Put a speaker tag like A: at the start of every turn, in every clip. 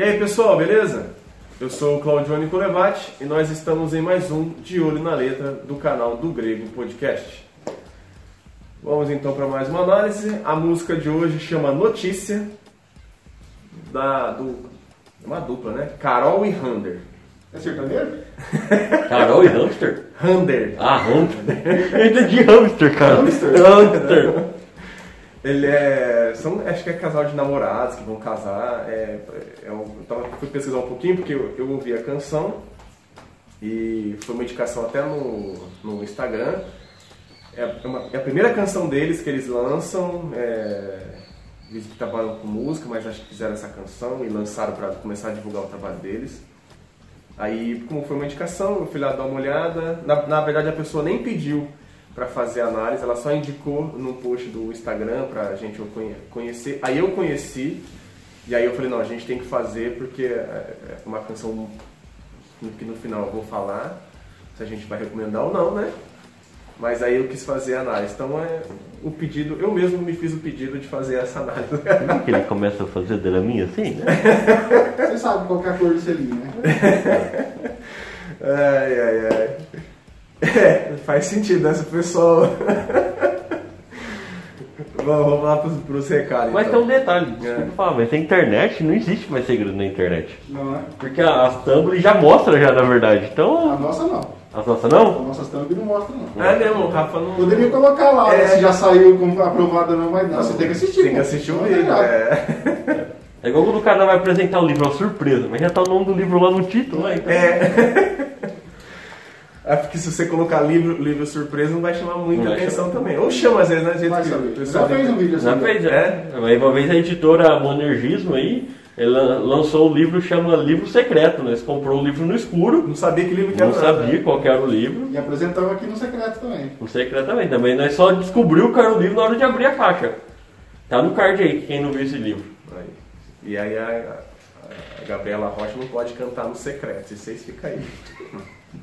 A: E aí pessoal, beleza? Eu sou o Claudione Colevati e nós estamos em mais um De Olho na Letra do canal do Grego Podcast. Vamos então para mais uma análise. A música de hoje chama Notícia, da, do, uma dupla, né? Carol e Hander.
B: É sertanejo?
C: Carol e hamster?
A: Hander.
C: Ah, hamster. Eu entendi hamster, cara.
B: Hamster?
C: Hamster.
A: Ele é. São, acho que é casal de namorados que vão casar. É, é, eu tava, fui pesquisar um pouquinho porque eu, eu ouvi a canção e foi uma indicação até no, no Instagram. É, uma, é a primeira canção deles que eles lançam. É, eles trabalham com música, mas acho que fizeram essa canção e lançaram para começar a divulgar o trabalho deles. Aí, como foi uma indicação, eu fui lá dar uma olhada. Na, na verdade, a pessoa nem pediu para fazer a análise, ela só indicou no post do Instagram pra gente conhecer. Aí eu conheci, e aí eu falei, não, a gente tem que fazer porque é, é uma canção que no final eu vou falar se a gente vai recomendar ou não, né? Mas aí eu quis fazer a análise. Então é o pedido, eu mesmo me fiz o pedido de fazer essa análise.
C: Que ele começa a fazer draminha assim, né?
B: Você sabe qual é a cor do selinho, né?
A: ai, ai, ai. É, faz sentido essa pessoa. Bom, vamos lá pros, pros recados.
C: Mas
A: então.
C: tem um detalhe, desculpa
A: É.
C: falar, mas a internet não existe mais segredo na internet.
B: Não é?
C: Porque as thumbs já mostram já, na verdade.
B: A
C: Então,
B: nossa não.
C: as nossas
B: As
C: não?
B: nossas thumb não mostram, não.
A: É mesmo, o Rafa não.
B: Poderia colocar lá
A: É.
B: se já saiu como aprovado ou não, mas não. Você tem que assistir.
A: Tem que assistir o
B: Não é
A: vídeo. É.
C: É igual quando o cara vai apresentar o livro, é uma surpresa, mas já tá o nome do livro lá no título, né? Então,
A: É. É porque se você colocar livro, livro surpresa não vai chamar muita
C: vai
A: atenção também. Ou chama às vezes, né?
B: Vai
A: que o
B: Já fez um vídeo assim.
C: Já
B: né?
C: fez,
A: É?
C: Aí uma vez a editora Monergismo aí, ela lançou um livro chama Livro Secreto, né? Você comprou o livro no escuro,
A: Não sabia que livro que era
C: não sabia qual que era o livro.
B: E apresentamos aqui no secreto também.
C: O secretamente também. Nós só descobriu que era o livro na hora de abrir a caixa. Tá no card aí, quem não viu esse livro.
A: Aí. E aí a, a- a Gabriela Rocha não pode cantar no secreto. E vocês ficam aí.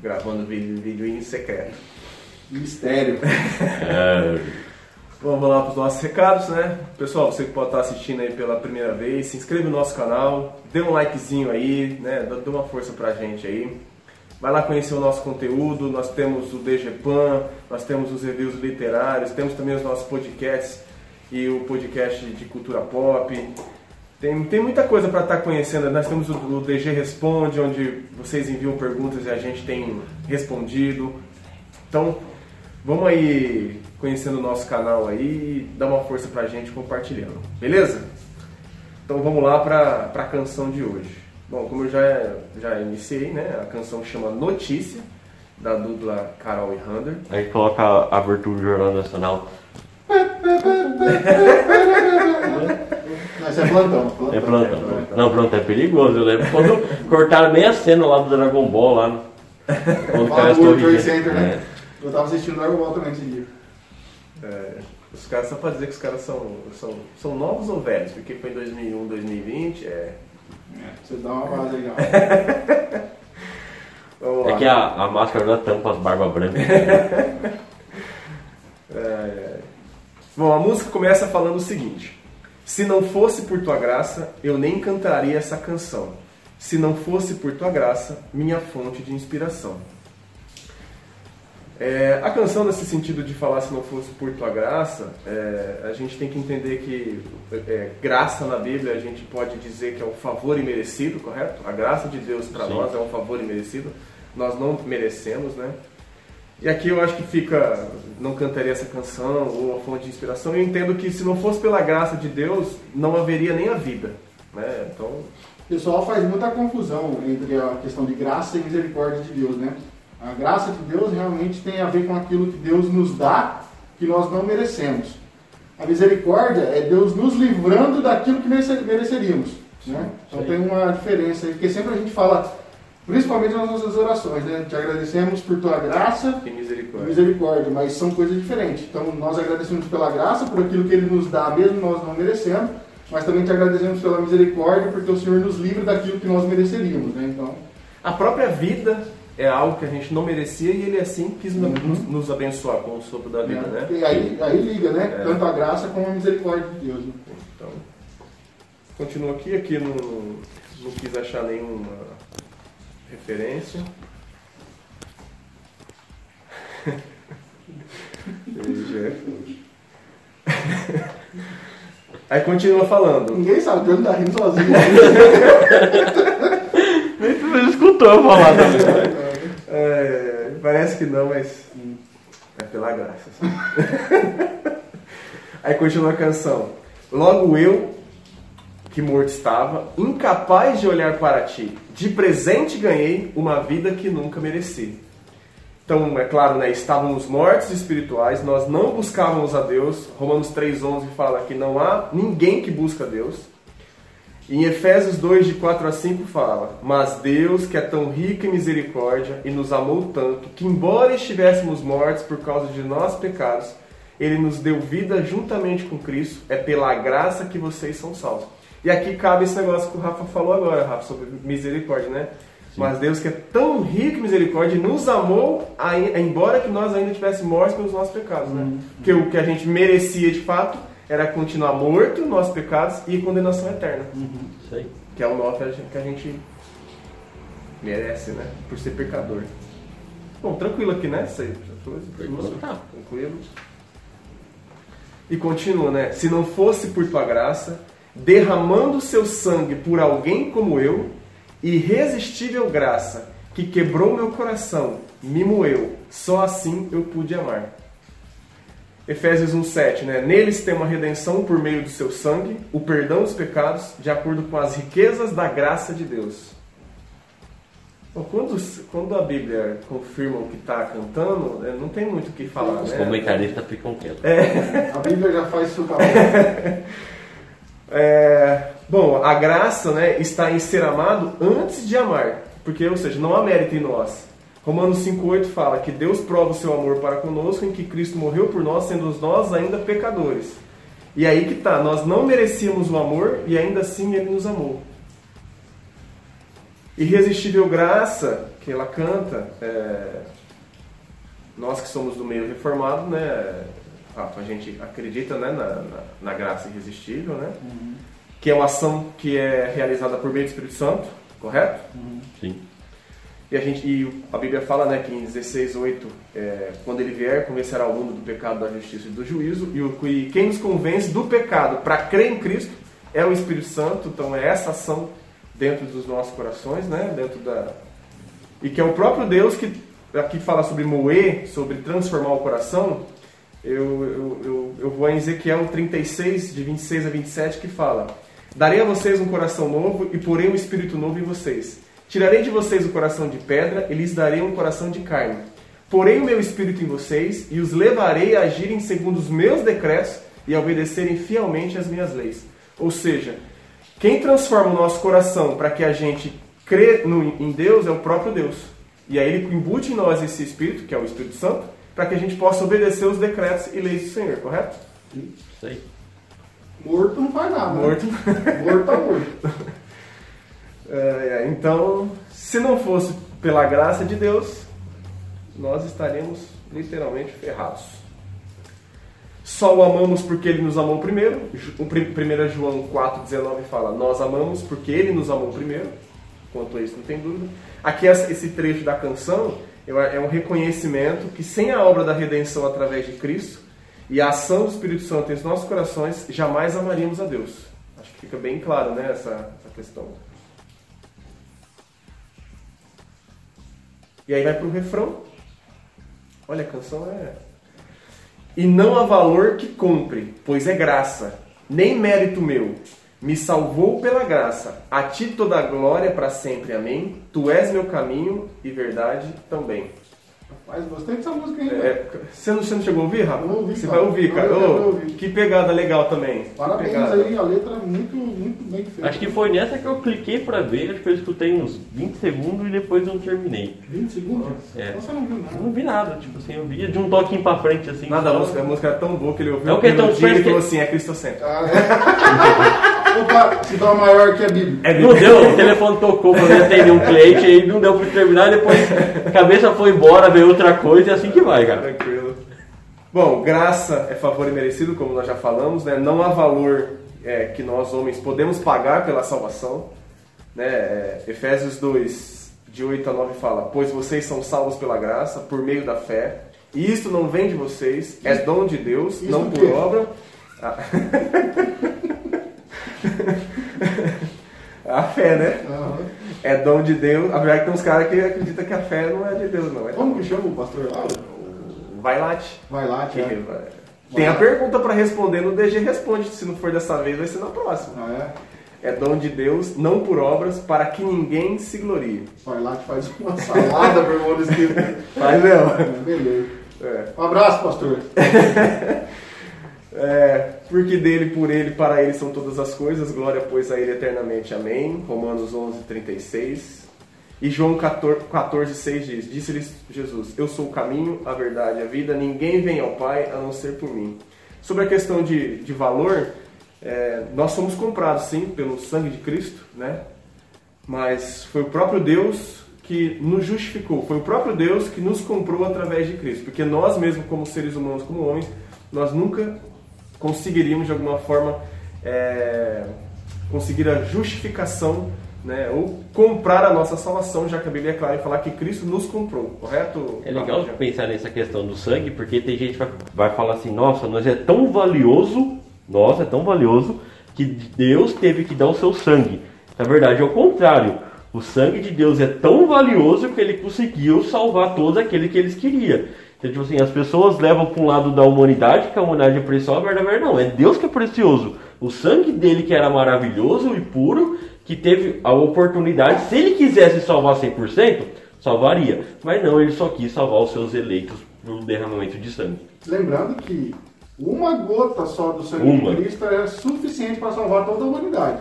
A: Gravando vídeo, vídeo em secreto.
B: Mistério.
C: É,
A: Vamos lá para os nossos recados, né? Pessoal, você que pode estar assistindo aí pela primeira vez, se inscreve no nosso canal, dê um likezinho aí, né? Dá uma força pra gente aí. Vai lá conhecer o nosso conteúdo, nós temos o DGPAN, nós temos os reviews literários, temos também os nossos podcasts e o podcast de cultura pop. Tem, tem muita coisa para estar conhecendo. Nós temos o, o DG Responde, onde vocês enviam perguntas e a gente tem respondido. Então, vamos aí conhecendo o nosso canal aí e dá uma força pra gente compartilhando. Beleza? Então vamos lá pra, pra canção de hoje. Bom, como eu já, já iniciei, né? A canção chama Notícia, da dupla Carol e Hunter.
C: Aí coloca a abertura do Jornal Nacional.
B: Mas é plantão. plantão.
C: É plantão. Não, pronto, é perigoso. Eu lembro quando cortaram bem a cena lá do Dragon Ball lá no. Quando
B: Lá
C: caiu as torres.
B: Center, né?
C: É.
B: Eu tava assistindo Dragon Ball também esse dia.
A: É, os caras, só pra dizer que os caras são, são, são novos ou velhos, porque foi em 2001, 2020, é...
B: Você dá uma base legal.
C: É que a, a máscara da tampa as barbas brancas.
A: É. Bom, a música começa falando o seguinte: Se não fosse por tua graça, eu nem cantaria essa canção. Se não fosse por tua graça, minha fonte de inspiração. É, a canção, nesse sentido de falar se não fosse por tua graça, é, a gente tem que entender que é, graça na Bíblia a gente pode dizer que é um favor imerecido, correto? A graça de Deus para nós é um favor imerecido. Nós não merecemos, né? E aqui eu acho que fica, não cantaria essa canção ou a fonte de inspiração. Eu entendo que se não fosse pela graça de Deus, não haveria nem a vida, né? Então,
B: O pessoal faz muita confusão entre a questão de graça e misericórdia de Deus, né? A graça de Deus realmente tem a ver com aquilo que Deus nos dá que nós não merecemos. A misericórdia é Deus nos livrando daquilo que merece- mereceríamos. Né? Então tem uma diferença aí, porque sempre a gente fala, principalmente nas nossas orações, né? Te agradecemos por tua graça e
A: misericórdia.
B: misericórdia, mas são coisas diferentes. Então nós agradecemos pela graça, por aquilo que Ele nos dá, mesmo nós não merecendo, mas também te agradecemos pela misericórdia, porque o Senhor nos livra daquilo que nós mereceríamos. Né? Então,
A: A própria vida é algo que a gente não merecia e ele assim quis
B: Uhum.
A: nos, nos abençoar com o sopro da vida, né?
B: E aí, aí liga, né?
A: É.
B: Tanto a graça como a misericórdia de Deus. Né?
A: Então, continua aqui, aqui no, não quis achar nenhuma referência. Aí continua falando.
B: Ninguém sabe, o Pedro tá rindo sozinho.
C: Nem tu escutou eu falar também.
A: É, parece que não, mas é pela graça. Aí continua a canção. Logo eu, que morto estava, incapaz de olhar para ti, de presente ganhei uma vida que nunca mereci. Então, é claro, né, estávamos mortos espirituais, nós não buscávamos a Deus. Romanos 3,11 fala que não há ninguém que busca Deus. Em Efésios 2, de 4 a 5, fala: Mas Deus, que é tão rico em misericórdia e nos amou tanto, que, embora estivéssemos mortos por causa de nossos pecados, Ele nos deu vida juntamente com Cristo. É pela graça que vocês são salvos. E aqui cabe esse negócio que o Rafa falou agora, Rafa, sobre misericórdia, né? Mas Deus, que é tão rico em misericórdia, nos amou, embora que nós ainda estivéssemos mortos pelos nossos pecados, né? Uhum. Porque o que a gente merecia de fato era continuar morto, nossos pecados e condenação eterna.
C: Uhum.
A: Que é o nó que a, gente, que a gente merece, né? Por ser pecador. Bom, tranquilo aqui, né? Isso aí,
C: tá.
A: Tranquilo. E continua, né? Se não fosse por tua graça, derramando seu sangue por alguém como eu, irresistível graça que quebrou meu coração, me moeu, só assim eu pude amar. Efésios 1,7, né? Neles tem uma redenção por meio do seu sangue, o perdão dos pecados, de acordo com as riquezas da graça de Deus. Bom, quando, quando a Bíblia confirma o que está cantando, né, não tem muito o que falar.
C: Os
A: né?
C: comentaristas ficam quietos.
A: É.
B: A Bíblia já faz isso
A: é, Bom, a graça né, está em ser amado antes de amar. Porque, ou seja, não há mérito em nós. Romanos 5,8 fala que Deus prova o seu amor para conosco em que Cristo morreu por nós, sendo nós ainda pecadores. E aí que tá, nós não merecíamos o amor e ainda assim Ele nos amou. Irresistível graça, que ela canta, é... nós que somos do meio reformado, né, Rafa, a gente acredita né, na, na, na graça irresistível, né? Uhum. Que é uma ação que é realizada por meio do Espírito Santo, correto?
C: Uhum. Sim.
A: E a, gente, e a Bíblia fala né, que em 16,8, é, quando ele vier, convencerá o mundo do pecado, da justiça e do juízo. E, o, e quem nos convence do pecado para crer em Cristo é o Espírito Santo. Então é essa ação dentro dos nossos corações, né? Dentro da... E que é o próprio Deus que aqui fala sobre moer, sobre transformar o coração. Eu, eu, eu, eu vou em Ezequiel 36, de 26 a 27, que fala: Darei a vocês um coração novo e porei um espírito novo em vocês Tirarei de vocês o coração de pedra e lhes darei um coração de carne. Porei o meu espírito em vocês e os levarei a agirem segundo os meus decretos e a obedecerem fielmente às minhas leis. Ou seja, quem transforma o nosso coração para que a gente crê no, em Deus é o próprio Deus. E aí ele embute em nós esse Espírito, que é o Espírito Santo, para que a gente possa obedecer os decretos e leis do Senhor, correto?
C: Isso aí.
B: Morto não faz nada.
A: Né? Morto.
B: Né? morto tá morto.
A: É, é, então, se não fosse pela graça de Deus, nós estaríamos literalmente ferrados. Só o amamos porque ele nos amou primeiro. 1 João 4,19 fala: Nós amamos porque ele nos amou primeiro. Quanto a isso, não tem dúvida. Aqui, esse trecho da canção é um reconhecimento que, sem a obra da redenção através de Cristo e a ação do Espírito Santo em nossos corações, jamais amaríamos a Deus. Acho que fica bem claro né, essa, essa questão. E aí vai para o refrão. Olha, a canção é. E não há valor que compre, pois é graça, nem mérito meu. Me salvou pela graça. A ti toda a glória para sempre. Amém. Tu és meu caminho e verdade também.
B: Mas gostei dessa música ainda.
A: É, você, não, você não chegou a ouvir, Rafa?
B: Eu ouvi,
A: você vai ouvir, cara. Oh, que pegada legal também.
B: Parabéns aí, a letra é muito, muito bem feita.
C: Acho que foi nessa que eu cliquei pra ver, acho que eu escutei uns 20 segundos e depois não terminei.
B: 20 segundos?
C: É.
B: Você não viu nada?
C: Eu não vi nada, tipo assim, eu via de um toquinho pra frente assim.
A: Nada, a música, a música era tão boa que ele ouviu
C: é o que tão
A: dia e falou assim, é cristocêntrico.
B: Ah, é. Opa, se dá maior que a Bíblia.
C: É, não deu, o telefone tocou pra ver atender um cliente, aí não deu pra terminar, depois a cabeça foi embora, veio outra coisa e assim que vai, cara.
A: Tranquilo. Bom, graça é favor e merecido, como nós já falamos, né? Não há valor é, que nós homens podemos pagar pela salvação. Né? É, Efésios 2, de 8 a 9 fala: Pois vocês são salvos pela graça, por meio da fé. E isto não vem de vocês, é dom de Deus,
B: Isto
A: não por
B: quê?
A: obra. Ah. A fé, né?
B: Aham.
A: É dom de Deus. Apesar que tem uns caras que acreditam que a fé não é de Deus, não. É
B: Como que chama o pastor lá?
A: Vai late.
B: Vai lá,
A: Que-
B: Tiago.
A: Tem a pergunta pra responder no DG Responde. Se não for dessa vez, vai ser na próxima.
B: Ah, é?
A: É dom de Deus, não por obras, para que ninguém se glorie.
B: Vai lá que faz uma salada, meu irmão, nesse livro.
A: Mas não.
B: Beleza.
A: É.
B: Um abraço, pastor.
A: É, porque dele, por ele, para ele são todas as coisas, glória, pois, a ele eternamente. Amém. Romanos 11, 36. E João 14, 14 6 diz: Disse-lhes Jesus: Eu sou o caminho, a verdade a vida, ninguém vem ao Pai a não ser por mim. Sobre a questão de, de valor, é, nós somos comprados sim pelo sangue de Cristo, né? Mas foi o próprio Deus que nos justificou, foi o próprio Deus que nos comprou através de Cristo, porque nós mesmos, como seres humanos, como homens, nós nunca conseguiríamos de alguma forma é, conseguir a justificação, né, ou comprar a nossa salvação, já que a Bíblia é clara em falar que Cristo nos comprou, correto?
C: É legal pensar nessa questão do sangue, porque tem gente que vai, vai falar assim, nossa, nós é tão valioso, nossa, é tão valioso, que Deus teve que dar o seu sangue. Na verdade, é o contrário. O sangue de Deus é tão valioso que ele conseguiu salvar todos aqueles que eles queriam. Então, tipo assim, as pessoas levam para um lado da humanidade, que a humanidade é preciosa, mas na verdade não, é Deus que é precioso. O sangue dele que era maravilhoso e puro, que teve a oportunidade, se ele quisesse salvar 100%, salvaria. Mas não, ele só quis salvar os seus eleitos pelo derramamento de sangue.
B: Lembrando que uma gota só do sangue
C: Uma.
B: de Cristo é suficiente para salvar toda a humanidade.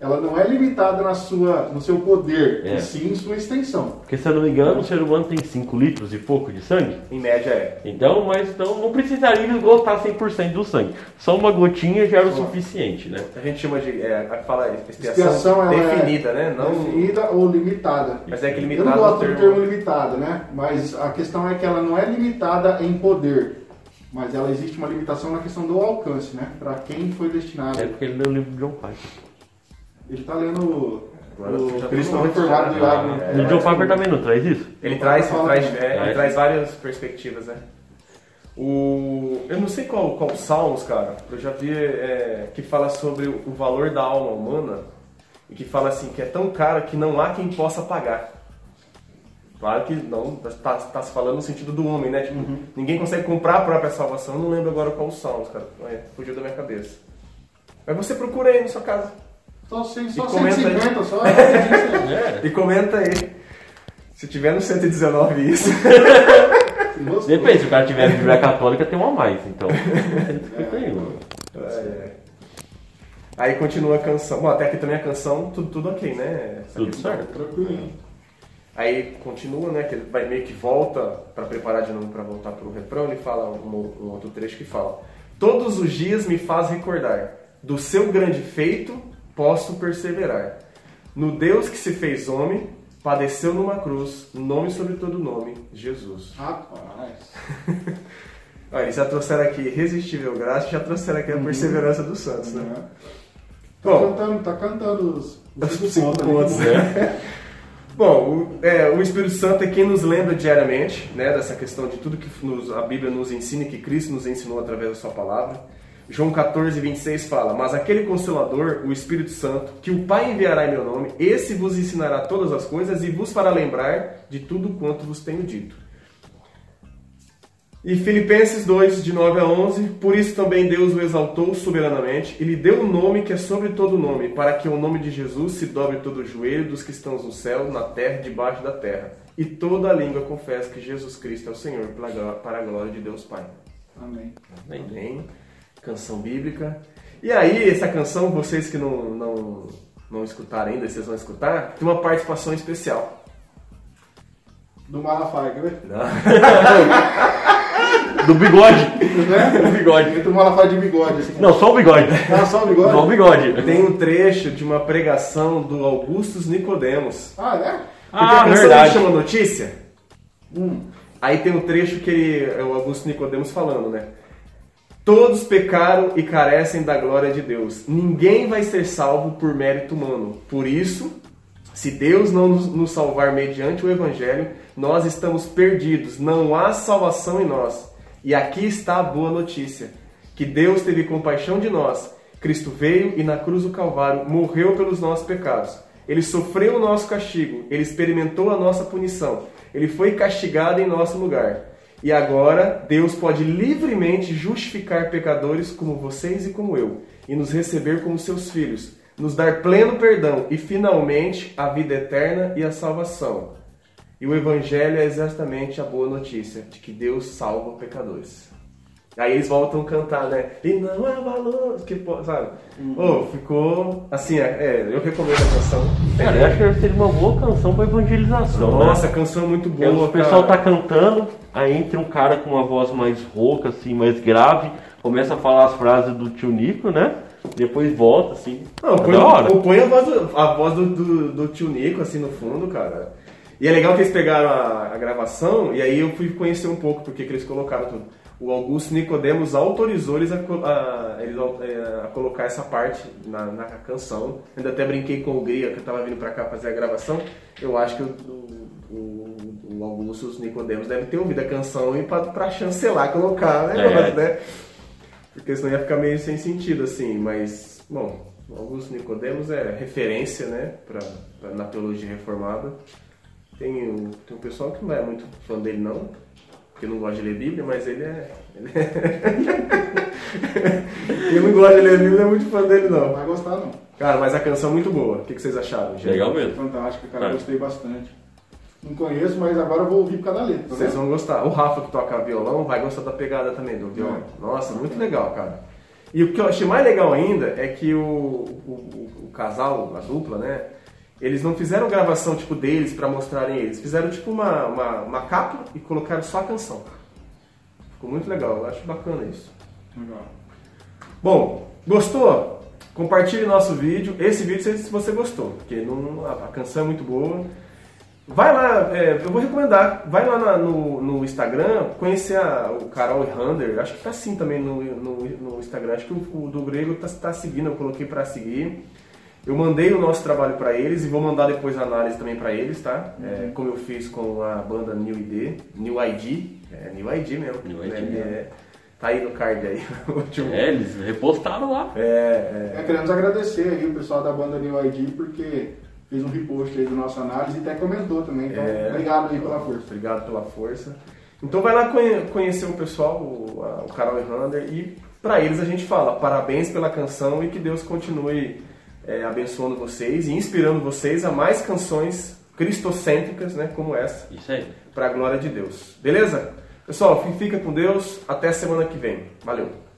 B: Ela não é limitada na sua, no seu poder,
C: É.
B: e sim em sua extensão.
C: Porque se eu não me engano, o ser humano tem 5 litros e pouco de sangue.
A: Em média é.
C: Então, mas então não precisaria esgotar 100% do sangue. Só uma gotinha já era o suficiente, né?
A: A gente chama de, é, fala expiação,
B: Expiação ela
A: definida,
B: é
A: né? Não,
B: definida ou limitada.
A: Mas é que
B: Eu
A: limitado
B: não gosto
A: no
B: do
A: termo-
B: termo limitado, né? Mas a questão é que ela não é limitada em poder, mas ela existe uma limitação na questão do alcance, né? Para quem foi destinado.
C: É porque ele leu o livro de John Piper.
B: Ele tá lendo o
A: tô
B: Reformado do Iago.
A: é,
C: No John Piper também não traz isso?
A: Ele traz, traz, é, ele
C: Traz.
A: várias perspectivas, né? O, eu não sei qual, qual Salmos, cara, eu já vi é, que fala sobre o, o valor da alma humana e que fala assim que é tão caro que não há quem possa pagar. Claro que não, tá, tá se falando no sentido do homem, né? Tipo,
B: Uhum.
A: ninguém consegue comprar a própria salvação. Eu não lembro agora qual Salmos, cara. É, fugiu da minha cabeça. Mas você procura aí na sua casa.
B: Só, só
A: E comenta aí.
B: 150, só. rapidinho,
C: É.
A: E comenta aí. Se tiver no 119 isso.
B: gostou.
C: Depende, se o cara tiver Bíblia católica, tem uma a mais. Então, 151.
A: É, é. Aí continua a canção. Bom, até aqui também a canção, tudo, tudo ok, né? Essa
C: Tudo
A: questão.
C: certo.
B: Tranquilo.
A: Aí continua, né? Que ele vai meio que volta para preparar de novo para voltar pro refrão. Ele fala um, um outro trecho que fala: Todos os dias me faz recordar do seu grande feito posso perseverar. No Deus que se fez homem, padeceu numa cruz, nome sobre todo nome, Jesus.
B: Rapaz.
A: Olha, eles já trouxeram aqui Irresistível Graça já trouxeram aqui a perseverança dos santos, né?
B: Né? Tá
A: Bom,
B: cantando, tá cantando os, os
A: Os
B: cinco pontos
A: né? Bom, o, é, o Espírito Santo é quem nos lembra diariamente, né, dessa questão de tudo que nos- a Bíblia nos ensina e que Cristo nos ensinou através da sua palavra. João 14, 26 fala: Mas aquele Consolador, o Espírito Santo, que o Pai enviará em meu nome, esse vos ensinará todas as coisas e vos fará lembrar de tudo quanto vos tenho dito. E Filipenses 2, de 9 a 11, por isso também Deus o exaltou soberanamente e lhe deu um nome que é sobre todo nome, para que o nome de Jesus se dobre todo o joelho dos que estão no céu, na terra e debaixo da terra, e toda a língua confesse que Jesus Cristo é o Senhor, para a glória de Deus Pai.
B: Amém.
A: Amém. Canção bíblica. E aí, essa canção, vocês que não, não, não escutaram ainda, vocês vão escutar, tem uma participação especial.
B: Do Malafaia, quer ver?
C: Do bigode.
B: né?
C: Do bigode.
B: Entra o Malafaia de bigode, assim.
C: Não, só o bigode.
B: Ah, só o bigode?
C: Só o bigode.
A: Tem um trecho de uma pregação do Augustus Nicodemos.
B: Ah, é?
A: Porque
C: Ah,
A: a canção
C: verdade.
A: chama Notícia.
B: Hum.
A: Aí tem um trecho que ele, é o Augusto Nicodemos falando, né? Todos pecaram e carecem da glória de Deus. Ninguém vai ser salvo por mérito humano. Por isso, Se Deus não nos salvar mediante o Evangelho, nós estamos perdidos, não há salvação em nós. E aqui está a boa notícia: que Deus teve compaixão de nós. Cristo veio e na cruz do Calvário morreu pelos nossos pecados. Ele sofreu o nosso castigo, ele experimentou a nossa punição, ele foi castigado em nosso lugar. E agora Deus pode livremente justificar pecadores como vocês e como eu, e nos receber como seus filhos, nos dar pleno perdão e finalmente a vida eterna e a salvação. E o Evangelho é exatamente a boa notícia de que Deus salva pecadores. Aí eles voltam a cantar, né? E não há valor, que, sabe? Uhum. Oh, ficou assim, é, é, eu recomendo a canção.
C: Cara, eu acho que seria uma boa canção para evangelização.
A: Né? Nossa, né? a canção é muito boa.
C: o pessoal cara. tá cantando, aí entra um cara com uma voz mais rouca, assim, mais grave, começa a falar as frases do tio Nico, né? Depois volta, assim.
A: Não, põe, põe a voz, do, a voz do, do, do tio Nico, assim, no fundo, cara. E é legal que eles pegaram a, a gravação e aí eu fui conhecer um pouco porque que eles colocaram tudo o Augusto Nicodemos autorizou eles a, a, eles a, a colocar essa parte na, na, canção. Ainda até brinquei com o Gria, que estava vindo para cá fazer a gravação. Eu acho que o, o, o Augusto os Nicodemos deve ter ouvido a canção e para chancelar, colocar, né? É. né? Porque senão ia ficar meio sem sentido, assim. Mas, bom, o Augusto Nicodemos é referência, né, pra, pra, na teologia reformada. Tem, tem um pessoal que não é muito fã dele, não que não gosta de ler Bíblia, mas ele é. Ele é... Quem não gosta de ler Bíblia não é muito fã dele, não.
B: Não vai gostar, não.
A: Cara, mas a canção é muito boa. O que vocês acharam,
C: gente? Legal mesmo.
B: Fantástico, cara. É. Gostei bastante. Não conheço, mas agora eu vou ouvir por causa da letra.
A: Tá vocês vão gostar. O Rafa que toca violão vai gostar da pegada também do violão. É. Nossa, muito legal, cara. E o que eu achei mais legal ainda é que o, o, o casal, a dupla, né? Eles não fizeram gravação tipo deles para mostrarem eles. Fizeram tipo uma, uma, uma, capa e colocaram só a canção. Ficou muito legal. Eu acho bacana isso.
B: Legal.
A: Bom, gostou? Compartilhe nosso vídeo. Esse vídeo se você gostou, porque não, a, canção é muito boa. Vai lá, é, eu vou recomendar. Vai lá na, no, no, Instagram, conhecer a, o Carol Hunter. Acho que tá assim também no, no, no Instagram. Acho que o, o do Grego tá, tá seguindo, eu coloquei para seguir. Eu mandei o nosso trabalho para eles e vou mandar depois a análise também para eles, tá? Uhum. É, como eu fiz com a banda New ID, New ID, é New ID mesmo.
C: New ID né?
A: É, tá aí no card aí.
C: é, eles repostaram lá.
A: É, é.
B: é, queremos agradecer aí o pessoal da banda New ID porque fez um repost aí do nosso análise e até comentou também. Então, é, obrigado aí pela força.
A: Obrigado pela força. Então vai lá conhecer o pessoal, o, o Carol e Hunter, e para eles a gente fala parabéns pela canção e que Deus continue é, abençoando vocês e inspirando vocês a mais canções cristocêntricas, né, como essa.
C: Isso aí.
A: Para a glória de Deus. Beleza? Pessoal, fica com Deus. Até semana que vem. Valeu.